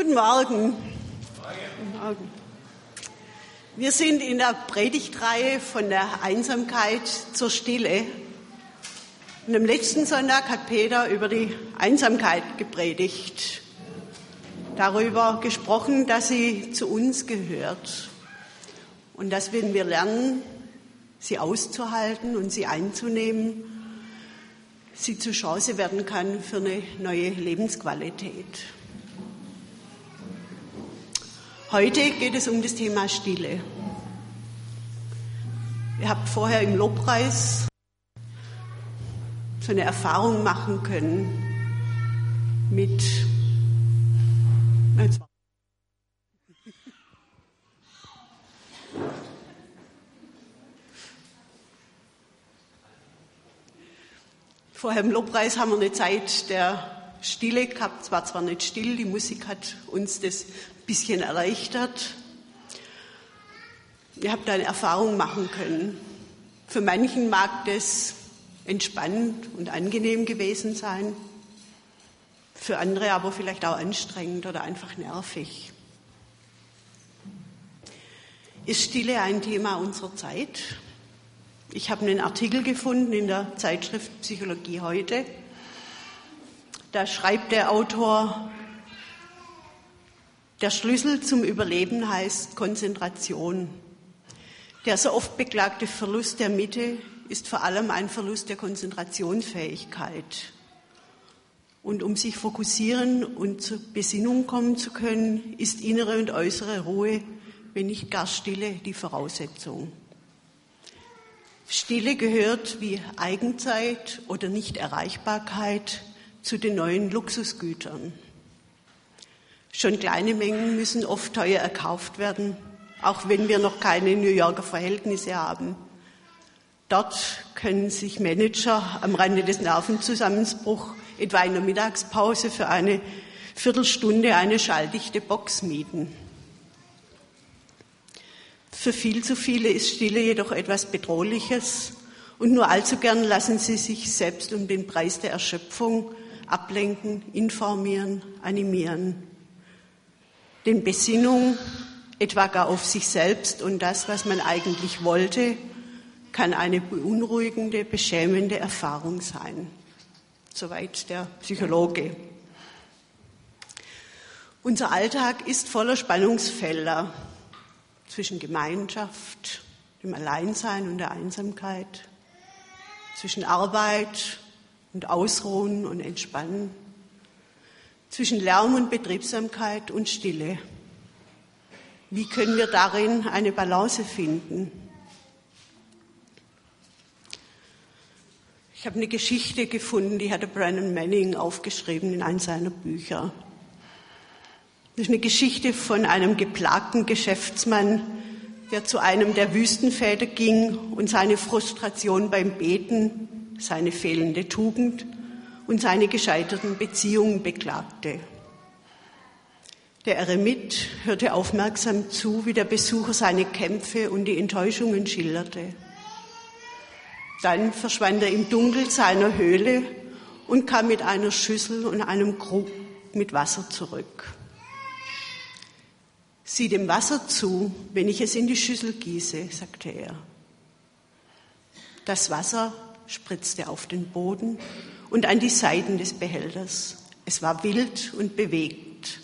Guten Morgen. Guten Morgen. Wir sind in der Predigtreihe von der Einsamkeit zur Stille. Und am letzten Sonntag hat Peter über die Einsamkeit gepredigt, darüber gesprochen, dass sie zu uns gehört und dass wenn wir lernen, sie auszuhalten und sie einzunehmen, sie zur Chance werden kann für eine neue Lebensqualität. Heute geht es um das Thema Stille. Ihr habt vorher im Lobpreis so eine Erfahrung machen können mit Vorher im Lobpreis haben wir eine Zeit der Stille gehabt. War zwar nicht still, die Musik hat uns das ein bisschen erleichtert. Ihr habt eine Erfahrung machen können. Für manchen mag das entspannend und angenehm gewesen sein, für andere aber vielleicht auch anstrengend oder einfach nervig. Ist Stille ein Thema unserer Zeit? Ich habe einen Artikel gefunden in der Zeitschrift Psychologie heute. Da schreibt der Autor, der Schlüssel zum Überleben heißt Konzentration. Der so oft beklagte Verlust der Mitte ist vor allem ein Verlust der Konzentrationsfähigkeit. Und um sich fokussieren und zur Besinnung kommen zu können, ist innere und äußere Ruhe, wenn nicht gar Stille, die Voraussetzung. Stille gehört wie Eigenzeit oder Nichterreichbarkeit zu den neuen Luxusgütern. Schon kleine Mengen müssen oft teuer erkauft werden, auch wenn wir noch keine New Yorker Verhältnisse haben. Dort können sich Manager am Rande des Nervenzusammenbruchs etwa in der Mittagspause für eine Viertelstunde eine schalldichte Box mieten. Für viel zu viele ist Stille jedoch etwas Bedrohliches und nur allzu gern lassen sie sich selbst um den Preis der Erschöpfung ablenken, informieren, animieren. Denn Besinnung, etwa gar auf sich selbst und das, was man eigentlich wollte, kann eine beunruhigende, beschämende Erfahrung sein. Soweit der Psychologe. Unser Alltag ist voller Spannungsfelder zwischen Gemeinschaft, dem Alleinsein und der Einsamkeit, zwischen Arbeit und Ausruhen und Entspannen, zwischen Lärm und Betriebsamkeit und Stille. Wie können wir darin eine Balance finden? Ich habe eine Geschichte gefunden, die hatte Brandon Manning aufgeschrieben in einem seiner Bücher. Das ist eine Geschichte von einem geplagten Geschäftsmann, der zu einem der Wüstenväter ging und seine Frustration beim Beten, seine fehlende Tugend und seine gescheiterten Beziehungen beklagte. Der Eremit hörte aufmerksam zu, wie der Besucher seine Kämpfe und die Enttäuschungen schilderte. Dann verschwand er im Dunkel seiner Höhle und kam mit einer Schüssel und einem Krug mit Wasser zurück. Sieh dem Wasser zu, wenn ich es in die Schüssel gieße, sagte er. Das Wasser spritzte auf den Boden und an die Seiten des Behälters. Es war wild und bewegt.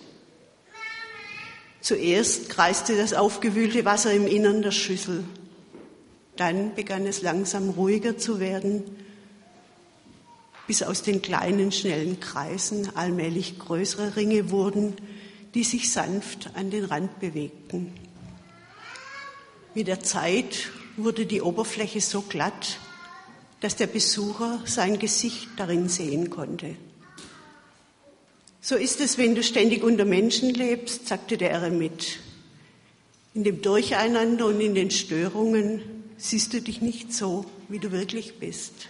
Zuerst kreiste das aufgewühlte Wasser im Innern der Schüssel. Dann begann es langsam ruhiger zu werden, bis aus den kleinen, schnellen Kreisen allmählich größere Ringe wurden, die sich sanft an den Rand bewegten. Mit der Zeit wurde die Oberfläche so glatt, dass der Besucher sein Gesicht darin sehen konnte. So ist es, wenn du ständig unter Menschen lebst, sagte der Eremit. In dem Durcheinander und in den Störungen siehst du dich nicht so, wie du wirklich bist.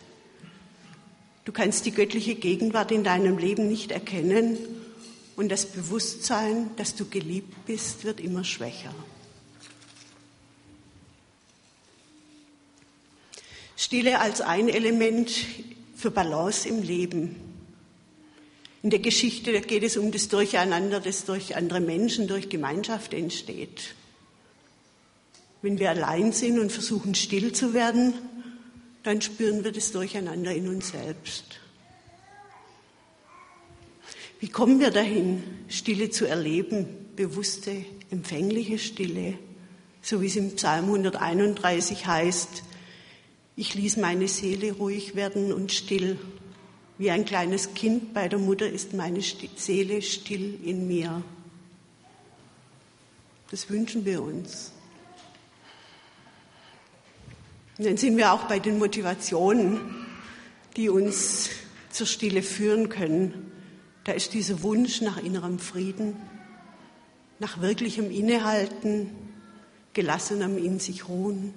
Du kannst die göttliche Gegenwart in deinem Leben nicht erkennen und das Bewusstsein, dass du geliebt bist, wird immer schwächer. Stille als ein Element für Balance im Leben. In der Geschichte geht es um das Durcheinander, das durch andere Menschen, durch Gemeinschaft entsteht. Wenn wir allein sind und versuchen still zu werden, dann spüren wir das Durcheinander in uns selbst. Wie kommen wir dahin, Stille zu erleben, bewusste, empfängliche Stille, so wie es im Psalm 131 heißt, ich ließ meine Seele ruhig werden und still. Wie ein kleines Kind bei der Mutter ist meine Seele still in mir. Das wünschen wir uns. Und dann sind wir auch bei den Motivationen, die uns zur Stille führen können. Da ist dieser Wunsch nach innerem Frieden, nach wirklichem Innehalten, gelassenem in sich ruhen,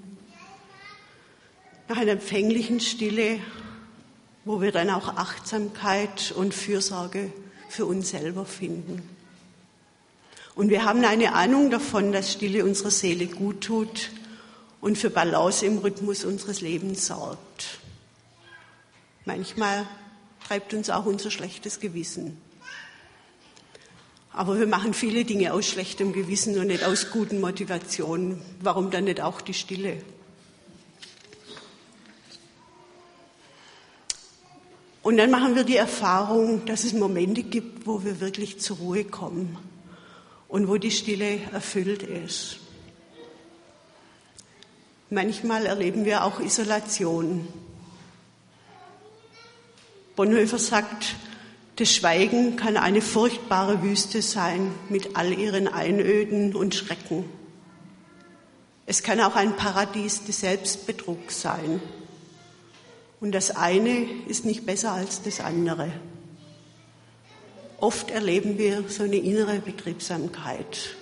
nach einer empfänglichen Stille, wo wir dann auch Achtsamkeit und Fürsorge für uns selber finden. Und wir haben eine Ahnung davon, dass Stille unserer Seele gut tut und für Balance im Rhythmus unseres Lebens sorgt. Manchmal treibt uns auch unser schlechtes Gewissen. Aber wir machen viele Dinge aus schlechtem Gewissen und nicht aus guten Motivationen. Warum dann nicht auch die Stille? Und dann machen wir die Erfahrung, dass es Momente gibt, wo wir wirklich zur Ruhe kommen und wo die Stille erfüllt ist. Manchmal erleben wir auch Isolation. Bonhoeffer sagt, das Schweigen kann eine furchtbare Wüste sein mit all ihren Einöden und Schrecken. Es kann auch ein Paradies des Selbstbetrugs sein. Und das eine ist nicht besser als das andere. Oft erleben wir so eine innere Betriebsamkeit.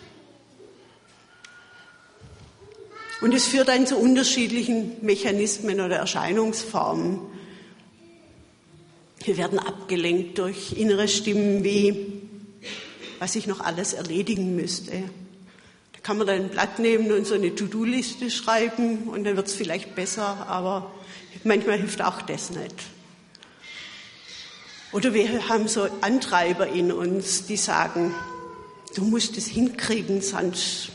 Und es führt dann zu unterschiedlichen Mechanismen oder Erscheinungsformen. Wir werden abgelenkt durch innere Stimmen wie, was ich noch alles erledigen müsste. Da kann man dann ein Blatt nehmen und so eine To-Do-Liste schreiben und dann wird es vielleicht besser, aber manchmal hilft auch das nicht. Oder wir haben so Antreiber in uns, die sagen, du musst es hinkriegen, sonst.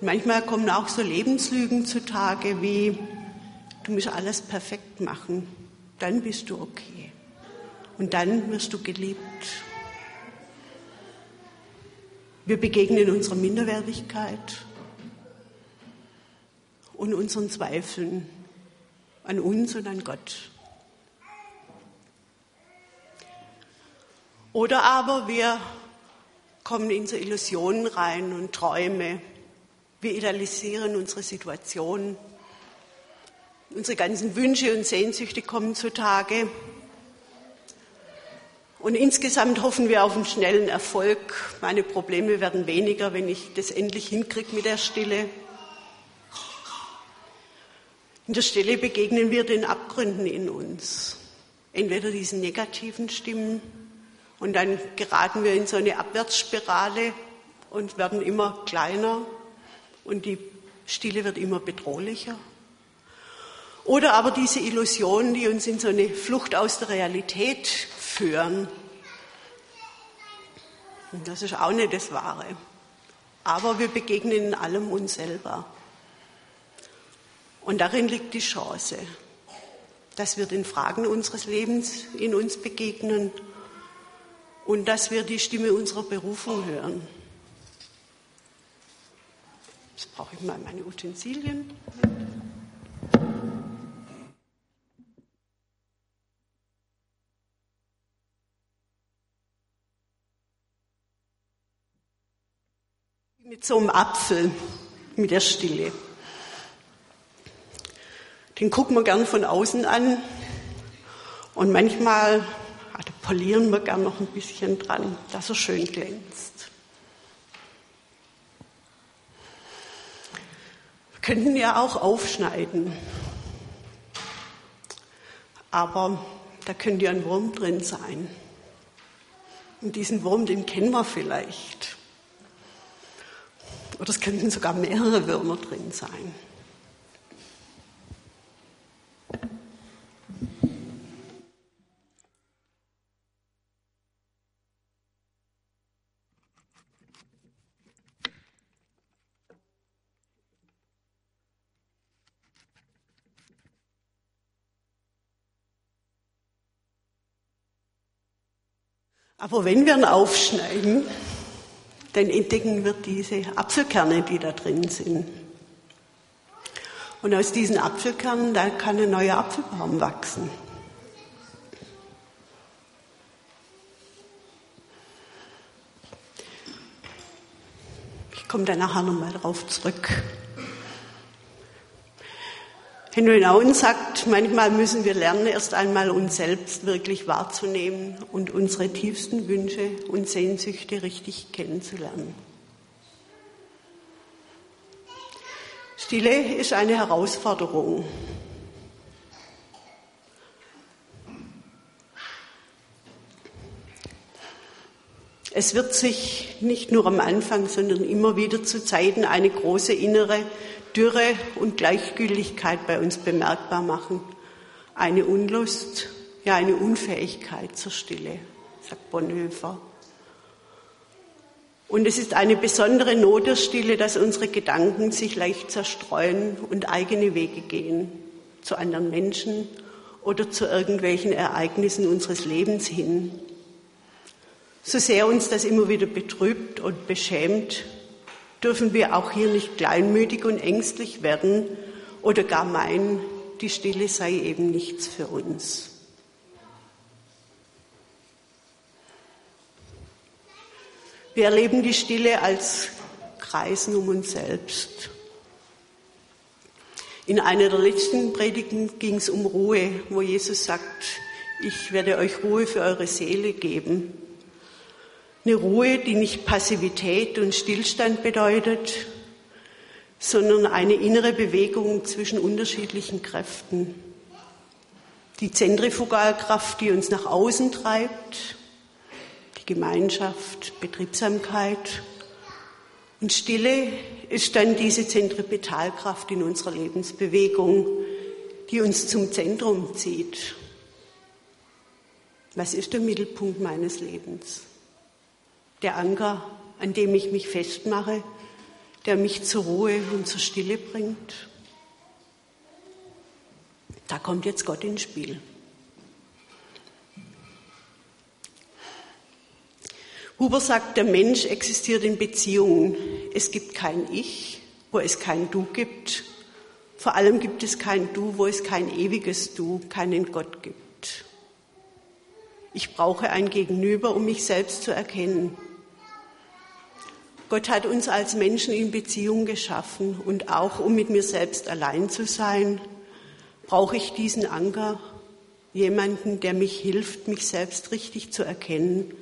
Manchmal kommen auch so Lebenslügen zutage wie, Du musst alles perfekt machen. Dann bist du okay. Und dann wirst du geliebt. Wir begegnen unserer Minderwertigkeit und unseren Zweifeln an uns und an Gott. Oder aber wir kommen in so Illusionen rein und Träume. Wir idealisieren unsere Situation Unsere ganzen Wünsche und Sehnsüchte kommen zutage. Und insgesamt hoffen wir auf einen schnellen Erfolg. Meine Probleme werden weniger, wenn ich das endlich hinkriege mit der Stille. In der Stille begegnen wir den Abgründen in uns. Entweder diesen negativen Stimmen und dann geraten wir in so eine Abwärtsspirale und werden immer kleiner und die Stille wird immer bedrohlicher. Oder aber diese Illusionen, die uns in so eine Flucht aus der Realität führen. Und das ist auch nicht das Wahre. Aber wir begegnen in allem uns selber. Und darin liegt die Chance, dass wir den Fragen unseres Lebens in uns begegnen und dass wir die Stimme unserer Berufung hören. Jetzt brauche ich mal meine Utensilien. mit so einem Apfel, mit der Stille. Den gucken wir gern von außen an und manchmal also polieren wir gern noch ein bisschen dran, dass er schön glänzt. Wir könnten ja auch aufschneiden, aber da könnte ja ein Wurm drin sein. Und diesen Wurm, den kennen wir vielleicht. Oder es könnten sogar mehrere Würmer drin sein. Aber wenn wir ihn aufschneiden, dann entdecken wir diese Apfelkerne, die da drin sind. Und aus diesen Apfelkernen, da kann ein neuer Apfelbaum wachsen. Ich komme da nachher nochmal drauf zurück. Henry Nouwen sagt, manchmal müssen wir lernen, erst einmal uns selbst wirklich wahrzunehmen und unsere tiefsten Wünsche und Sehnsüchte richtig kennenzulernen. Stille ist eine Herausforderung. Es wird sich nicht nur am Anfang, sondern immer wieder zu Zeiten eine große innere Dürre und Gleichgültigkeit bei uns bemerkbar machen. Eine Unlust, ja eine Unfähigkeit zur Stille, sagt Bonhoeffer. Und es ist eine besondere Not der Stille, dass unsere Gedanken sich leicht zerstreuen und eigene Wege gehen, zu anderen Menschen oder zu irgendwelchen Ereignissen unseres Lebens hin. So sehr uns das immer wieder betrübt und beschämt, dürfen wir auch hier nicht kleinmütig und ängstlich werden oder gar meinen, die Stille sei eben nichts für uns. Wir erleben die Stille als Kreisen um uns selbst. In einer der letzten Predigten ging es um Ruhe, wo Jesus sagt, ich werde euch Ruhe für eure Seele geben. Eine Ruhe, die nicht Passivität und Stillstand bedeutet, sondern eine innere Bewegung zwischen unterschiedlichen Kräften. Die Zentrifugalkraft, die uns nach außen treibt, die Gemeinschaft, Betriebsamkeit. Und Stille ist dann diese Zentripetalkraft in unserer Lebensbewegung, die uns zum Zentrum zieht. Was ist der Mittelpunkt meines Lebens? Der Anker, an dem ich mich festmache, der mich zur Ruhe und zur Stille bringt. Da kommt jetzt Gott ins Spiel. Huber sagt, der Mensch existiert in Beziehungen. Es gibt kein Ich, wo es kein Du gibt. Vor allem gibt es kein Du, wo es kein ewiges Du, keinen Gott gibt. Ich brauche ein Gegenüber, um mich selbst zu erkennen. Gott hat uns als Menschen in Beziehung geschaffen und auch um mit mir selbst allein zu sein, brauche ich diesen Anker, jemanden, der mich hilft, mich selbst richtig zu erkennen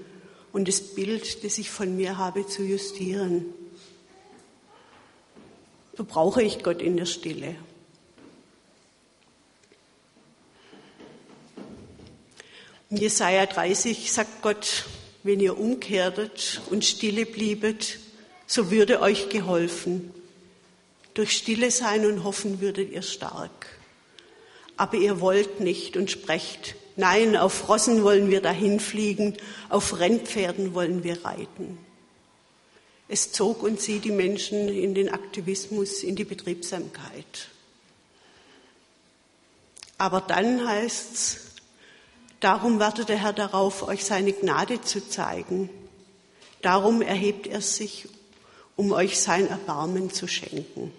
und das Bild, das ich von mir habe, zu justieren. So brauche ich Gott in der Stille. In Jesaja 30 sagt Gott, wenn ihr umkehrtet und stille bliebet, so würde euch geholfen. Durch Stille sein und hoffen würdet ihr stark. Aber ihr wollt nicht und sprecht, nein, auf Rossen wollen wir dahin fliegen, auf Rennpferden wollen wir reiten. Es zog und sie die Menschen in den Aktivismus, in die Betriebsamkeit. Aber dann heißt's, darum wartet der Herr darauf, euch seine Gnade zu zeigen. Darum erhebt er sich, um euch sein Erbarmen zu schenken.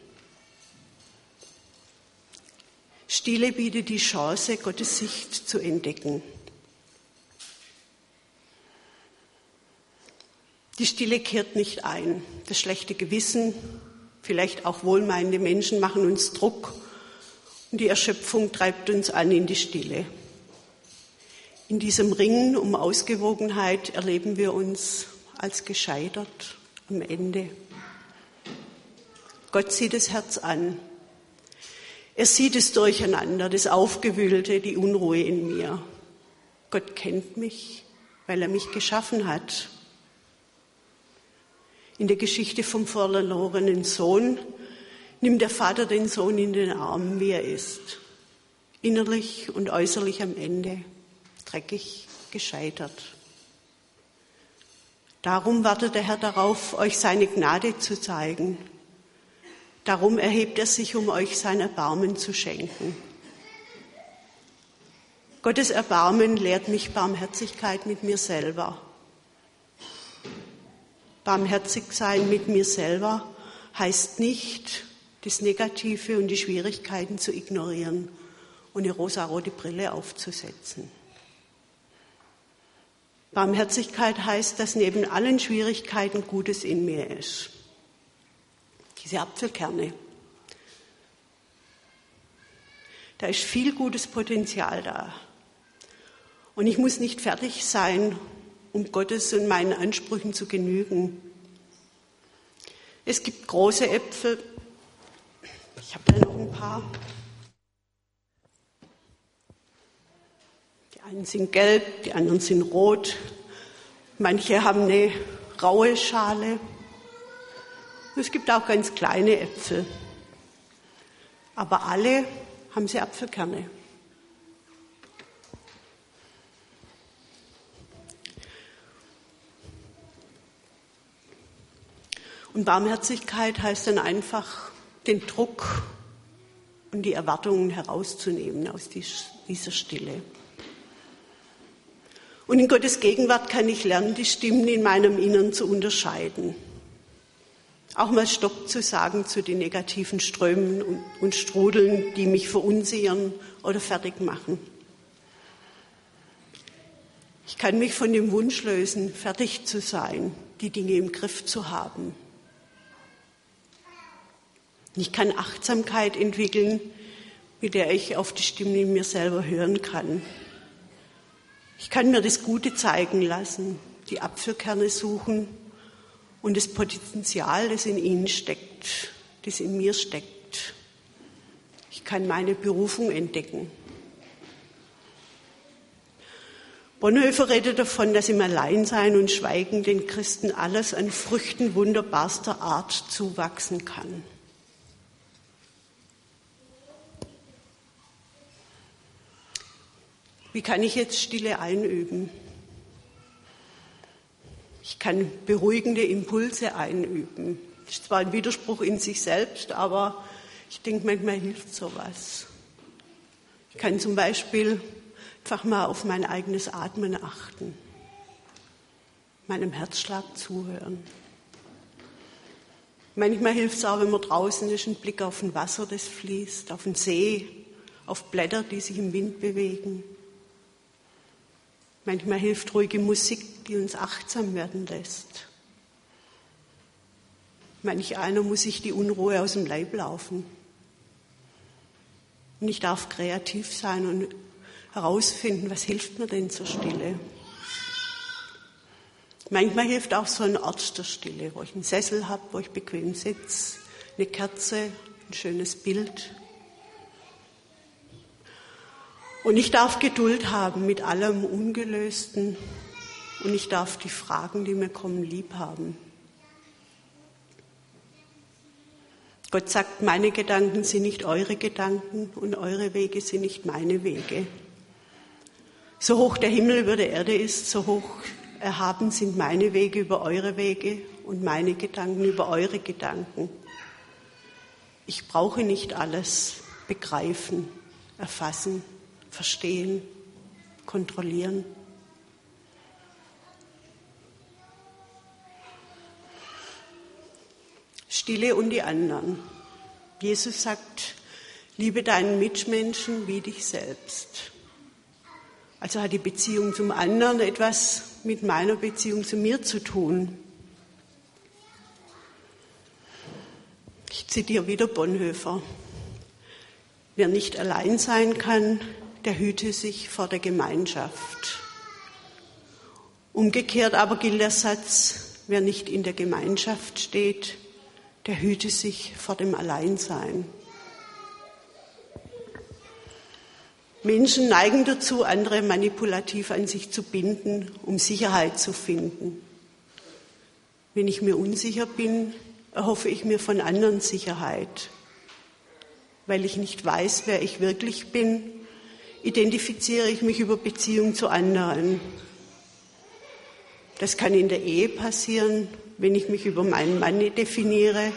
Stille bietet die Chance, Gottes Sicht zu entdecken. Die Stille kehrt nicht ein. Das schlechte Gewissen, vielleicht auch wohlmeinende Menschen machen uns Druck und die Erschöpfung treibt uns an in die Stille. In diesem Ringen um Ausgewogenheit erleben wir uns als gescheitert am Ende. Gott sieht das Herz an. Er sieht das Durcheinander, das Aufgewühlte, die Unruhe in mir. Gott kennt mich, weil er mich geschaffen hat. In der Geschichte vom verlorenen Sohn nimmt der Vater den Sohn in den Arm, wie er ist. Innerlich und äußerlich am Ende, dreckig, gescheitert. Darum wartet der Herr darauf, euch seine Gnade zu zeigen Darum erhebt er sich, um euch sein Erbarmen zu schenken. Gottes Erbarmen lehrt mich Barmherzigkeit mit mir selber. Barmherzig sein mit mir selber heißt nicht, das Negative und die Schwierigkeiten zu ignorieren und eine rosarote Brille aufzusetzen. Barmherzigkeit heißt, dass neben allen Schwierigkeiten Gutes in mir ist. Diese Apfelkerne. Da ist viel gutes Potenzial da. Und ich muss nicht fertig sein, um Gottes und meinen Ansprüchen zu genügen. Es gibt große Äpfel. Ich habe da noch ein paar. Die einen sind gelb, die anderen sind rot. Manche haben eine raue Schale. Es gibt auch ganz kleine Äpfel. Aber alle haben sie Apfelkerne. Und Barmherzigkeit heißt dann einfach, den Druck und die Erwartungen herauszunehmen aus dieser Stille. Und in Gottes Gegenwart kann ich lernen, die Stimmen in meinem Innern zu unterscheiden. Auch mal Stopp zu sagen zu den negativen Strömen und, Strudeln, die mich verunsichern oder fertig machen. Ich kann mich von dem Wunsch lösen, fertig zu sein, die Dinge im Griff zu haben. Ich kann Achtsamkeit entwickeln, mit der ich auf die Stimme in mir selber hören kann. Ich kann mir das Gute zeigen lassen, die Apfelkerne suchen und das Potenzial, das in ihnen steckt, das in mir steckt. Ich kann meine Berufung entdecken. Bonhoeffer redet davon, dass im Alleinsein und Schweigen den Christen alles an Früchten wunderbarster Art zuwachsen kann. Wie kann ich jetzt Stille einüben? Ich kann beruhigende Impulse einüben. Das ist zwar ein Widerspruch in sich selbst, aber ich denke, manchmal hilft sowas. Ich kann zum Beispiel einfach mal auf mein eigenes Atmen achten, meinem Herzschlag zuhören. Manchmal hilft es auch, wenn man draußen ist, ein Blick auf ein Wasser, das fließt, auf den See, auf Blätter, die sich im Wind bewegen. Manchmal hilft ruhige Musik, die uns achtsam werden lässt. Manch einer muss sich die Unruhe aus dem Leib laufen. Und ich darf kreativ sein und herausfinden, was hilft mir denn zur Stille. Manchmal hilft auch so ein Ort der Stille, wo ich einen Sessel habe, wo ich bequem sitze, eine Kerze, ein schönes Bild. Und ich darf Geduld haben mit allem Ungelösten und ich darf die Fragen, die mir kommen, lieb haben. Gott sagt, meine Gedanken sind nicht eure Gedanken und eure Wege sind nicht meine Wege. So hoch der Himmel über der Erde ist, so hoch erhaben sind meine Wege über eure Wege und meine Gedanken über eure Gedanken. Ich brauche nicht alles begreifen, erfassen verstehen, kontrollieren. Stille und die anderen. Jesus sagt, liebe deinen Mitmenschen wie dich selbst. Also hat die Beziehung zum anderen etwas mit meiner Beziehung zu mir zu tun. Ich zitiere wieder Bonhoeffer. Wer nicht allein sein kann, der hüte sich vor der Gemeinschaft. Umgekehrt aber gilt der Satz, wer nicht in der Gemeinschaft steht, der hüte sich vor dem Alleinsein. Menschen neigen dazu, andere manipulativ an sich zu binden, um Sicherheit zu finden. Wenn ich mir unsicher bin, erhoffe ich mir von anderen Sicherheit. Weil ich nicht weiß, wer ich wirklich bin, identifiziere ich mich über Beziehung zu anderen. Das kann in der Ehe passieren, wenn ich mich über meinen Mann definiere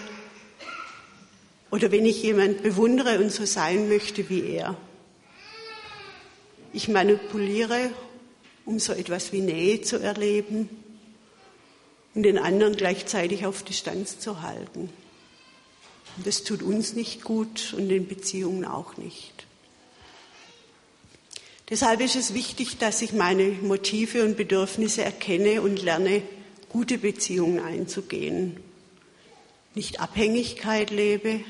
oder wenn ich jemand bewundere und so sein möchte wie er. Ich manipuliere, um so etwas wie Nähe zu erleben und den anderen gleichzeitig auf Distanz zu halten. Und das tut uns nicht gut und den Beziehungen auch nicht. Deshalb ist es wichtig, dass ich meine Motive und Bedürfnisse erkenne und lerne, gute Beziehungen einzugehen. Nicht Abhängigkeit lebe,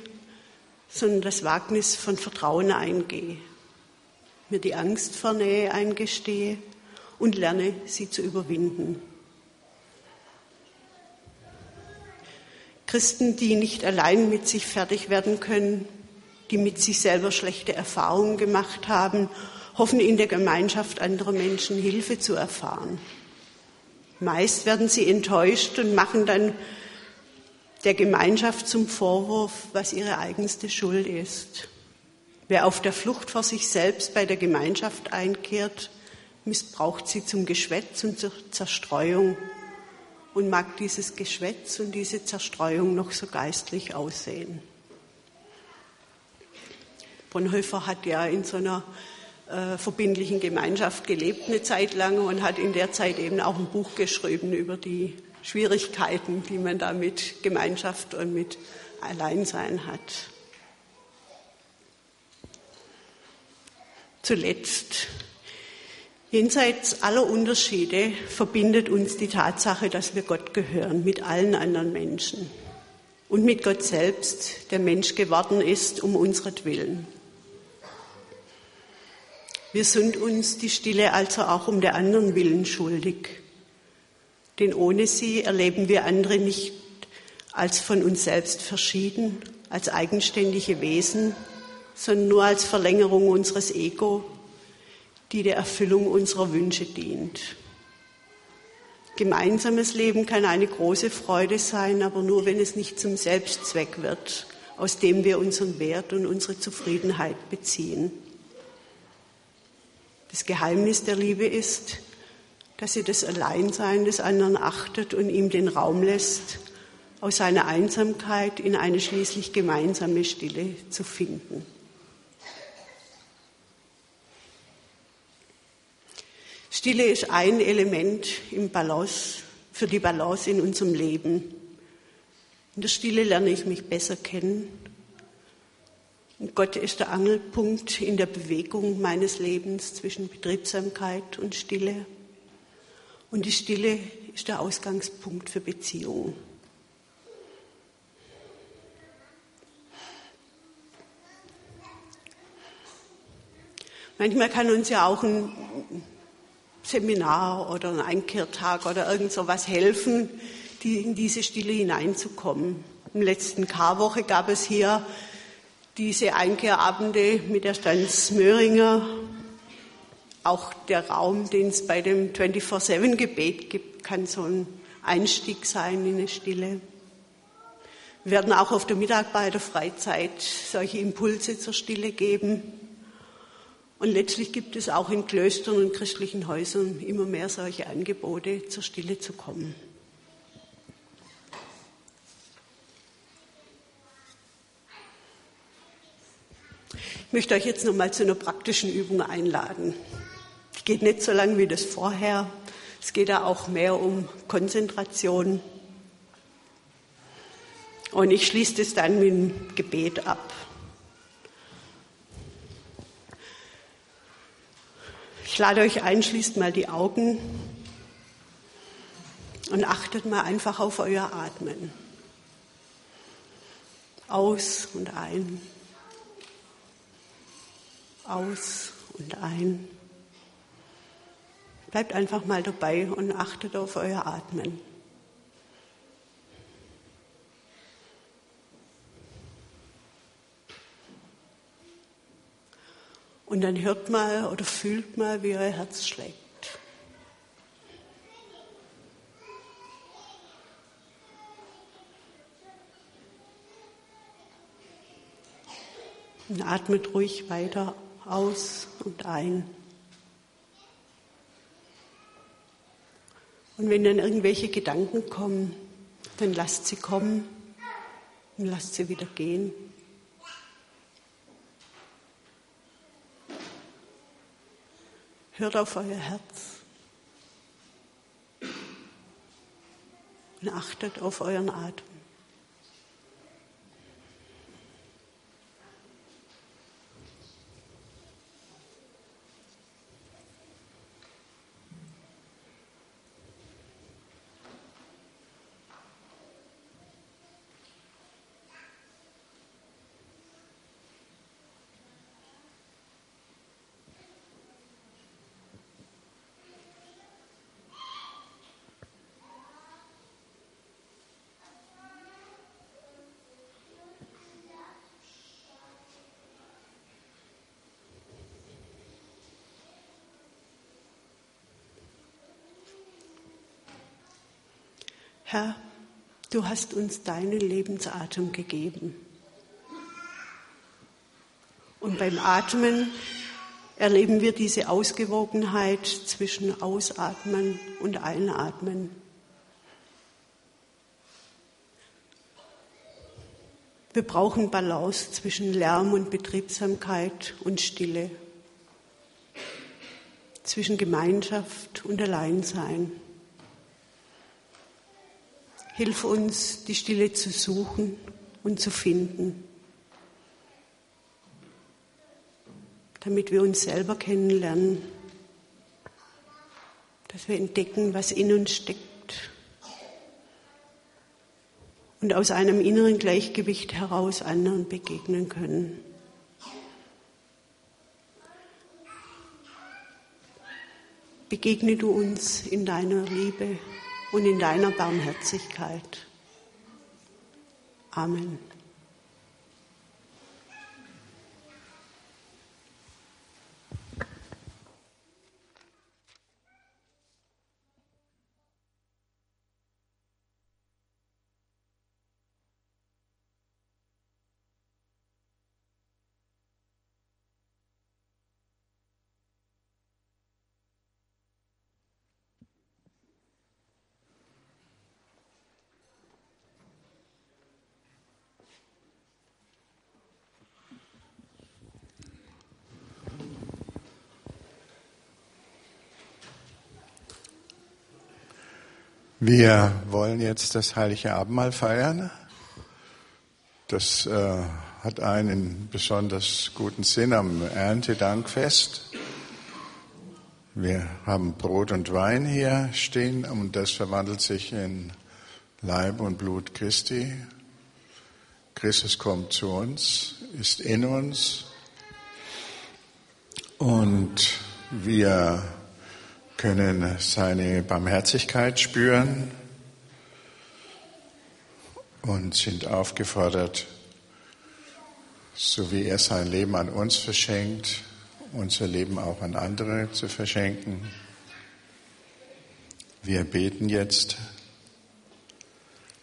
sondern das Wagnis von Vertrauen eingehe. Mir die Angst vor Nähe eingestehe und lerne, sie zu überwinden. Christen, die nicht allein mit sich fertig werden können, die mit sich selber schlechte Erfahrungen gemacht haben, hoffen in der Gemeinschaft anderer Menschen Hilfe zu erfahren. Meist werden sie enttäuscht und machen dann der Gemeinschaft zum Vorwurf, was ihre eigenste Schuld ist. Wer auf der Flucht vor sich selbst bei der Gemeinschaft einkehrt, missbraucht sie zum Geschwätz und zur Zerstreuung und mag dieses Geschwätz und diese Zerstreuung noch so geistlich aussehen. Bonhoeffer hat ja in so einer äh, verbindlichen Gemeinschaft gelebt eine Zeit lang und hat in der Zeit eben auch ein Buch geschrieben über die Schwierigkeiten, die man da mit Gemeinschaft und mit Alleinsein hat. Zuletzt Jenseits aller Unterschiede verbindet uns die Tatsache, dass wir Gott gehören mit allen anderen Menschen und mit Gott selbst, der Mensch geworden ist um unseretwillen. Wir sind uns die Stille also auch um der anderen Willen schuldig, denn ohne sie erleben wir andere nicht als von uns selbst verschieden, als eigenständige Wesen, sondern nur als Verlängerung unseres Ego die der Erfüllung unserer Wünsche dient. Gemeinsames Leben kann eine große Freude sein, aber nur wenn es nicht zum Selbstzweck wird, aus dem wir unseren Wert und unsere Zufriedenheit beziehen. Das Geheimnis der Liebe ist, dass sie das Alleinsein des anderen achtet und ihm den Raum lässt, aus seiner Einsamkeit in eine schließlich gemeinsame Stille zu finden. Stille ist ein Element im Balance, für die Balance in unserem Leben. In der Stille lerne ich mich besser kennen. Und Gott ist der Angelpunkt in der Bewegung meines Lebens zwischen Betriebsamkeit und Stille. Und die Stille ist der Ausgangspunkt für Beziehungen. Manchmal kann uns ja auch ein Seminar oder ein Einkehrtag oder irgend sowas helfen, in diese Stille hineinzukommen. Im letzten Karwoche gab es hier diese Einkehrabende mit der Stanz Möhringer, auch der Raum, den es bei dem 24-7-Gebet gibt, kann so ein Einstieg sein in eine Stille. Wir werden auch auf der Mittag bei der Freizeit solche Impulse zur Stille geben. Und letztlich gibt es auch in Klöstern und christlichen Häusern immer mehr solche Angebote, zur Stille zu kommen. Ich möchte euch jetzt nochmal zu einer praktischen Übung einladen. Die geht nicht so lang wie das vorher. Es geht da auch mehr um Konzentration. Und ich schließe das dann mit dem Gebet ab. Ich lade euch ein, schließt mal die Augen und achtet mal einfach auf euer Atmen. Aus und ein. Aus und ein. Bleibt einfach mal dabei und achtet auf euer Atmen. Und dann hört mal oder fühlt mal, wie euer Herz schlägt. Und atmet ruhig weiter aus und ein. Und wenn dann irgendwelche Gedanken kommen, dann lasst sie kommen und lasst sie wieder gehen. Hört auf euer Herz. und achtet auf euren Atem. Herr, du hast uns deinen Lebensatem gegeben. Und beim Atmen erleben wir diese Ausgewogenheit zwischen Ausatmen und Einatmen. Wir brauchen Balance zwischen Lärm und Betriebsamkeit und Stille, zwischen Gemeinschaft und Alleinsein. Hilf uns, die Stille zu suchen und zu finden, damit wir uns selber kennenlernen, dass wir entdecken, was in uns steckt und aus einem inneren Gleichgewicht heraus anderen begegnen können. Begegne du uns in deiner Liebe und in deiner Barmherzigkeit. Amen. Wir wollen jetzt das Heilige Abendmahl feiern. Das äh, hat einen besonders guten Sinn am Erntedankfest. Wir haben Brot und Wein hier stehen und das verwandelt sich in Leib und Blut Christi. Christus kommt zu uns, ist in uns und wir können seine Barmherzigkeit spüren und sind aufgefordert, so wie er sein Leben an uns verschenkt, unser Leben auch an andere zu verschenken. Wir beten jetzt.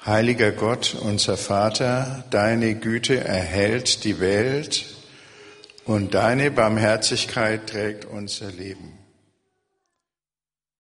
Heiliger Gott, unser Vater, deine Güte erhält die Welt und deine Barmherzigkeit trägt unser Leben.